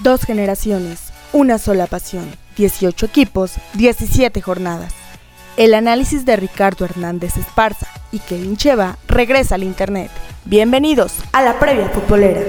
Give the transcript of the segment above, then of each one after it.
Dos generaciones, una sola pasión, 18 equipos, 17 jornadas. El análisis de Ricardo Hernández Esparza y Kevin Cheva regresa al Internet. Bienvenidos a la previa futbolera.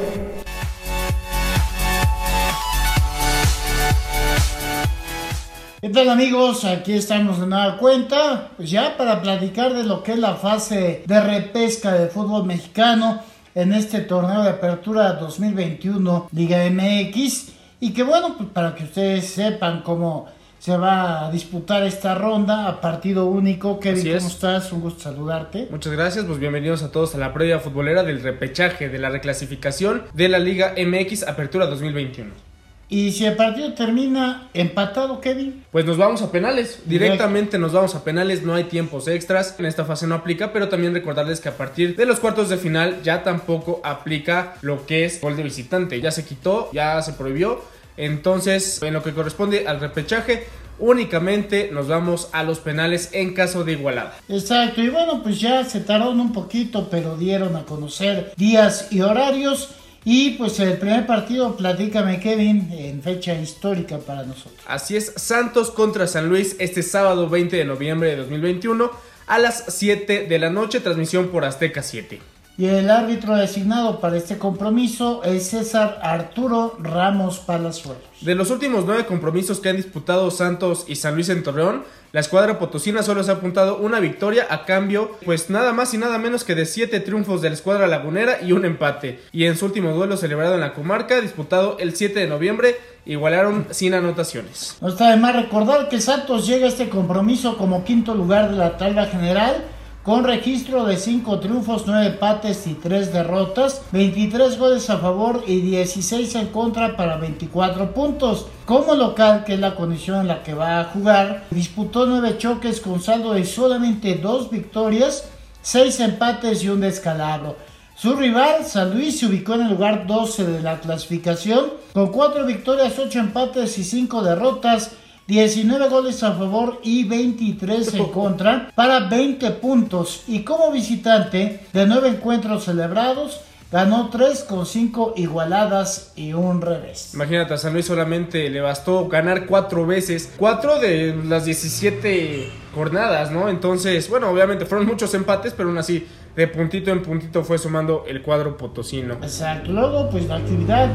¿Qué tal amigos? Aquí estamos de nueva cuenta, pues ya para platicar de lo que es la fase de repesca del fútbol mexicano en este torneo de apertura 2021 Liga MX y que bueno, pues para que ustedes sepan cómo se va a disputar esta ronda a partido único. Kevin, ¿cómo estás? Un gusto saludarte. Muchas gracias, pues bienvenidos a todos a la previa futbolera del repechaje de la reclasificación de la Liga MX Apertura 2021. Y si el partido termina empatado, Kevin. Pues nos vamos a penales. Directamente nos vamos a penales. No hay tiempos extras. En esta fase no aplica. Pero también recordarles que a partir de los cuartos de final ya tampoco aplica lo que es gol de visitante. Ya se quitó, ya se prohibió. Entonces, en lo que corresponde al repechaje, únicamente nos vamos a los penales en caso de igualada. Exacto, y bueno, pues ya se tardaron un poquito, pero dieron a conocer días y horarios. Y pues el primer partido, platícame Kevin, en fecha histórica para nosotros. Así es, Santos contra San Luis este sábado 20 de noviembre de 2021 a las 7 de la noche, transmisión por Azteca 7. Y el árbitro designado para este compromiso es César Arturo Ramos Palazuelos. De los últimos nueve compromisos que han disputado Santos y San Luis en Torreón, la escuadra potosina solo se ha apuntado una victoria a cambio, pues nada más y nada menos que de siete triunfos de la escuadra lagunera y un empate. Y en su último duelo celebrado en la comarca, disputado el 7 de noviembre, igualaron sin anotaciones. No está de más recordar que Santos llega a este compromiso como quinto lugar de la tabla general con registro de 5 triunfos, 9 empates y 3 derrotas, 23 goles a favor y 16 en contra para 24 puntos. Como local, que es la condición en la que va a jugar, disputó 9 choques con saldo de solamente 2 victorias, 6 empates y un descalabro. Su rival, San Luis, se ubicó en el lugar 12 de la clasificación, con 4 victorias, 8 empates y 5 derrotas, 19 goles a favor y 23 en contra para 20 puntos. Y como visitante de 9 encuentros celebrados, ganó 3 con 5 igualadas y un revés. Imagínate, a San Luis solamente le bastó ganar 4 veces, 4 de las 17 jornadas, ¿no? Entonces, bueno, obviamente fueron muchos empates, pero aún así, de puntito en puntito fue sumando el cuadro potosino. Exacto, luego pues la actividad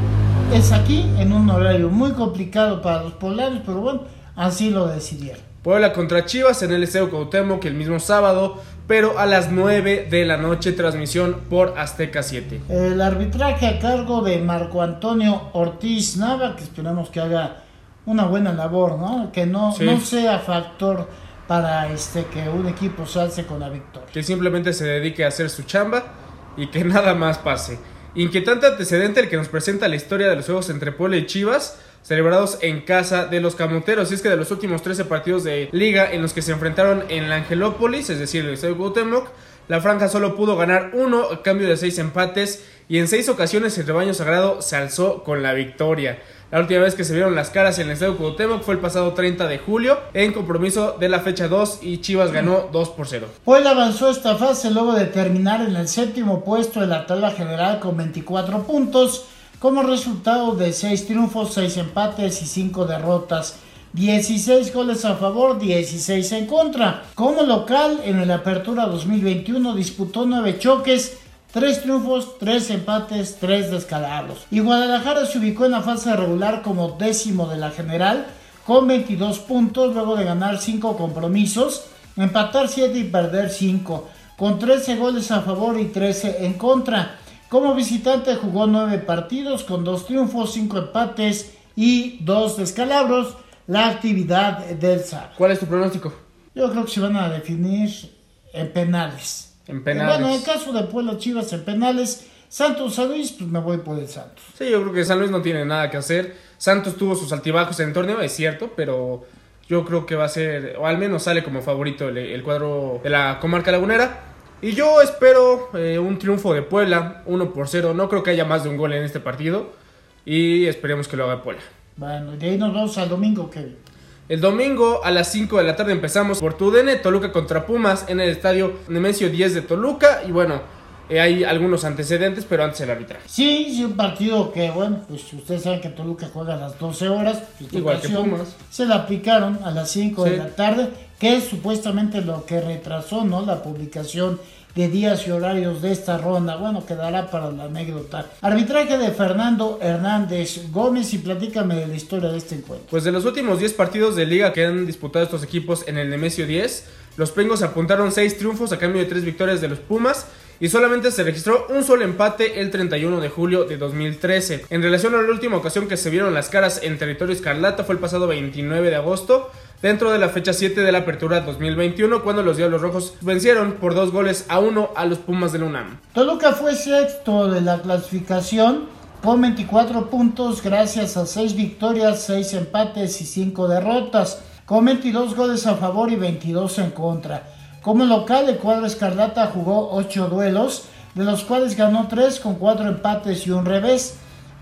es aquí en un horario muy complicado para los poblanos, pero bueno Así lo decidieron. Puebla contra Chivas en el Estadio Cuauhtémoc el mismo sábado, pero a las 9 de la noche transmisión por Azteca 7. El arbitraje a cargo de Marco Antonio Ortiz Nava, que esperamos que haga una buena labor, ¿no? Que no, no sea factor para este que un equipo salce con la victoria. Que simplemente se dedique a hacer su chamba y que nada más pase. Inquietante antecedente el que nos presenta la historia de los juegos entre Puebla y Chivas celebrados en casa de los camoteros. Y es que de los últimos 13 partidos de liga en los que se enfrentaron en la Angelópolis, es decir, el Estadio Cuauhtémoc, la franja solo pudo ganar uno a cambio de seis empates y en seis ocasiones el rebaño sagrado se alzó con la victoria. La última vez que se vieron las caras en el Estadio Cuauhtémoc fue el pasado 30 de julio en compromiso de la fecha 2 y Chivas ganó 2 por 0. Pues avanzó esta fase luego de terminar en el séptimo puesto de la tabla general con 24 puntos como resultado de 6 triunfos, 6 empates y 5 derrotas. 16 goles a favor, 16 en contra. Como local, en el Apertura 2021 disputó 9 choques, 3 triunfos, 3 empates, 3 descalabros. Y Guadalajara se ubicó en la fase regular como décimo de la general, con 22 puntos, luego de ganar 5 compromisos, empatar 7 y perder 5, con 13 goles a favor y 13 en contra. Como visitante jugó nueve partidos con dos triunfos, cinco empates y dos descalabros. La actividad del SAR. ¿Cuál es tu pronóstico? Yo creo que se van a definir en penales. En penales. Bueno, en el caso de Puebla Chivas en penales, Santos San Luis, pues me voy por el Santos. Sí, yo creo que San Luis no tiene nada que hacer. Santos tuvo sus altibajos en el torneo, es cierto, pero yo creo que va a ser, o al menos sale como favorito el cuadro de la comarca lagunera. Y yo espero eh, un triunfo de Puebla, 1 por 0. No creo que haya más de un gol en este partido. Y esperemos que lo haga Puebla. Bueno, de ahí nos vamos al domingo, Kevin. El domingo a las 5 de la tarde empezamos por TUDN, Toluca contra Pumas en el estadio Nemesio 10 de Toluca. Y bueno, eh, hay algunos antecedentes, pero antes el arbitraje. Sí, sí, un partido que, bueno, pues ustedes saben que Toluca juega a las 12 horas. Pues, Igual que Pumas. Se la aplicaron a las 5 Sí. de la tarde, que es supuestamente lo que retrasó, ¿no? La publicación de días y horarios de esta ronda. Bueno, quedará para la anécdota. Arbitraje de Fernando Hernández Gómez y platícame de la historia de este encuentro. Pues de los últimos 10 partidos de liga que han disputado estos equipos en el Nemesio 10, los Pengos apuntaron 6 triunfos a cambio de 3 victorias de los Pumas y solamente se registró un solo empate el 31 de julio de 2013. En relación a la última ocasión que se vieron las caras en territorio escarlata fue el pasado 29 de agosto, dentro de la fecha 7 de la apertura 2021, cuando los Diablos Rojos vencieron por 2 goles a 1 a los Pumas del UNAM. Toluca fue sexto de la clasificación con 24 puntos gracias a 6 victorias, 6 empates y 5 derrotas, con 22 goles a favor y 22 en contra. Como local, el cuadro Escarlata jugó 8 duelos, de los cuales ganó 3 con 4 empates y un revés.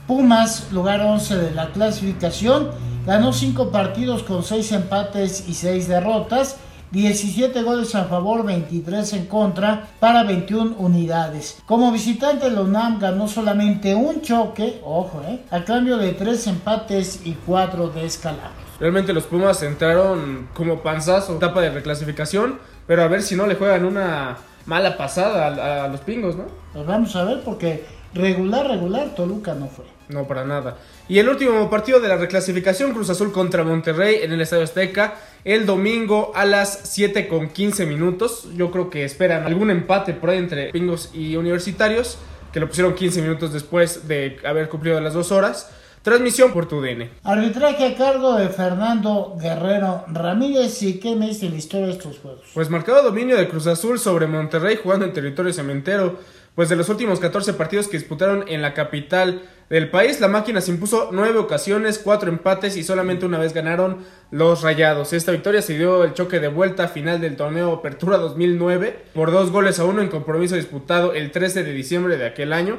Pumas, lugar 11 de la clasificación, ganó 5 partidos con 6 empates y 6 derrotas, 17 goles a favor, 23 en contra, para 21 unidades. Como visitante, la UNAM ganó solamente un choque, ojo, eh, a cambio de 3 empates y 4 descalabros. Realmente los Pumas entraron como panzazo, etapa de reclasificación, pero a ver si no le juegan una mala pasada a, a los pingos, ¿no? Pues vamos a ver, porque regular, regular, Toluca no fue. No, para nada. Y el último partido de la reclasificación, Cruz Azul contra Monterrey en el Estadio Azteca, el domingo a las 7 con 15 minutos. Yo creo que esperan algún empate por ahí entre pingos y universitarios, que lo pusieron 15 minutos después de haber cumplido las dos horas. Transmisión por tu DN. Arbitraje a cargo de Fernando Guerrero Ramírez. ¿Y qué me dice la historia de estos juegos? Pues marcado dominio de Cruz Azul sobre Monterrey jugando en territorio cementero. Pues de los últimos 14 partidos que disputaron en la capital del país, la máquina se impuso 9 ocasiones, 4 empates y solamente una vez ganaron los Rayados. Esta victoria se dio el choque de vuelta final del torneo Apertura 2009 por dos goles a uno en compromiso disputado el 13 de diciembre de aquel año.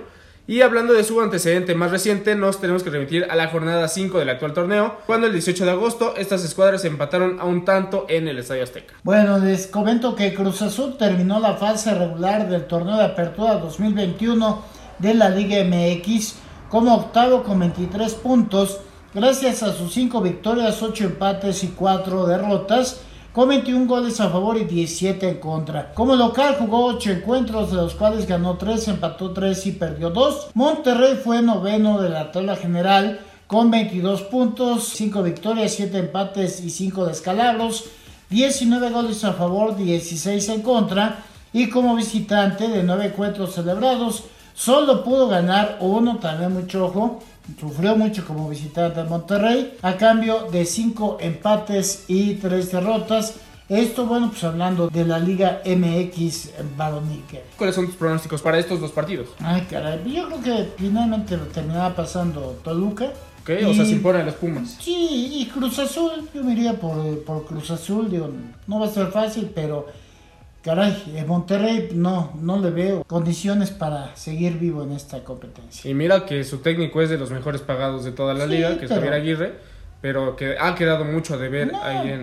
Y hablando de su antecedente más reciente, nos tenemos que remitir a la jornada 5 del actual torneo, cuando el 18 de agosto estas escuadras empataron a un tanto en el Estadio Azteca. Bueno, les comento que Cruz Azul terminó la fase regular del torneo de apertura 2021 de la Liga MX como octavo con 23 puntos, gracias a sus 5 victorias, 8 empates y 4 derrotas, con 21 goles a favor y 17 en contra. Como local jugó 8 encuentros, de los cuales ganó 3, empató 3 y perdió 2. Monterrey fue noveno de la tabla general con 22 puntos, 5 victorias, 7 empates y 5 descalabros. 19 goles a favor, 16 en contra. Y como visitante de 9 encuentros celebrados, solo pudo ganar uno, también mucho ojo. Sufrió mucho como visitante de Monterrey, a cambio de 5 empates y 3 derrotas. Esto, bueno, pues hablando de la Liga MX varonil. ¿Cuáles son tus pronósticos para estos dos partidos? Ay, caray, yo creo que finalmente terminaba pasando Toluca. ¿Ok? O sea, se imponen los Pumas. Sí, y Cruz Azul, yo me iría por, por Cruz Azul, digo, no va a ser fácil, pero caray, en Monterrey no, no le veo condiciones para seguir vivo en esta competencia. Y mira que su técnico es de los mejores pagados de toda la Sí, liga, que es Javier Aguirre, pero que ha quedado mucho de ver No. ahí en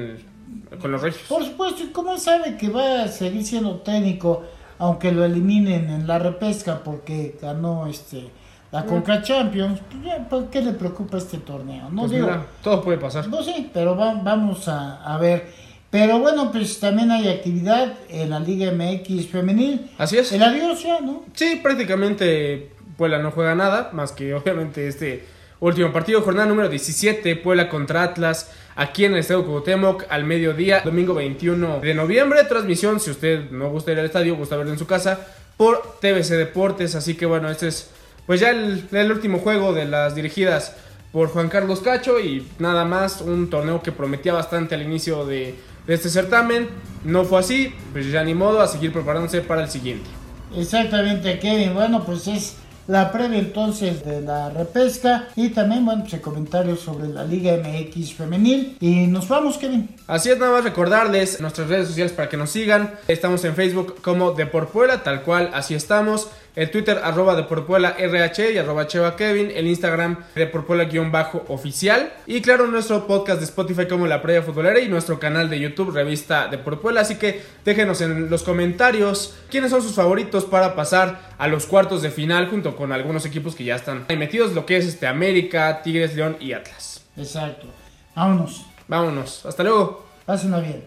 el- con los Reyes. Por supuesto, y como sabe que va a seguir siendo técnico, aunque lo eliminen en la repesca porque ganó este la Conca Champions, pues ¿por qué le preocupa este torneo? No Pues digo, mira, todo puede pasar. No sí, pero va- vamos a, a ver. Pero bueno, pues también hay actividad en la Liga MX femenil. Así es. El adiós ya, ¿no? Sí, prácticamente Puebla no juega nada, más que obviamente este último partido, jornada número 17, Puebla contra Atlas, aquí en el Estadio Cuauhtémoc al mediodía, domingo 21 de noviembre, transmisión, si usted no gusta ir al estadio, gusta verlo en su casa, por TBC Deportes, así que bueno, este es pues ya el, el último juego de las dirigidas por Juan Carlos Cacho y nada más un torneo que prometía bastante al inicio de, de este certamen, no fue así, pues ya ni modo a seguir preparándose para el siguiente. Exactamente, Kevin. Bueno, pues es la previa entonces de la repesca y también, bueno, pues el comentario sobre la Liga MX femenil. Y nos vamos, Kevin. Así es, nada más recordarles nuestras redes sociales para que nos sigan. Estamos en Facebook como Deporpuela, tal cual, así estamos. El Twitter arroba Deporpuela RH y arroba Cheva Kevin. El Instagram Deporpuela-oficial. Y claro, nuestro podcast de Spotify como La Previa Futbolera y nuestro canal de YouTube Revista Deporpuela. Así que déjenos en los comentarios quiénes son sus favoritos para pasar a los cuartos de final junto con algunos equipos que ya están ahí metidos, lo que es este América, Tigres, León y Atlas. Exacto. Vámonos. Vámonos. Hasta luego. Pásenla bien.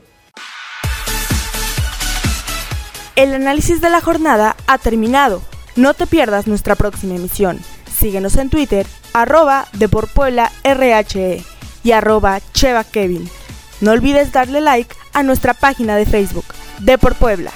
El análisis de la jornada ha terminado. No te pierdas nuestra próxima emisión. Síguenos en Twitter, arroba RHE y arroba Cheva Kevin. No olvides darle like a nuestra página de Facebook, Depor Puebla.